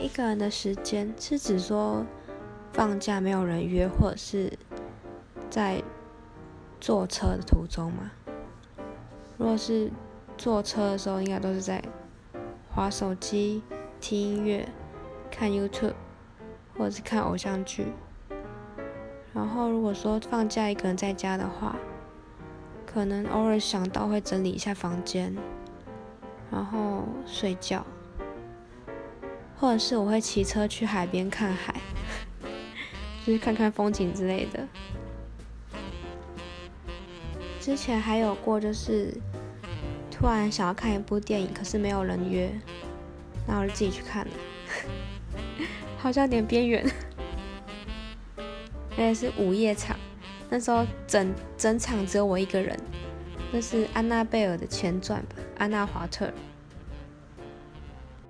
一个人的时间是指说放假没有人约，或者是在坐车的途中吗？如果是坐车的时候，应该都是在划手机、听音乐、看 YouTube，或者是看偶像剧。然后如果说放假一个人在家的话，可能偶尔想到会整理一下房间，然后睡觉，或者是我会骑车去海边看海，就是看看风景之类的。之前还有过，就是突然想要看一部电影，可是没有人约，那我就自己去看了，好像有点边缘。而且是午夜场，那时候整整场只有我一个人。那是安娜贝尔的前传吧，《安娜华特》。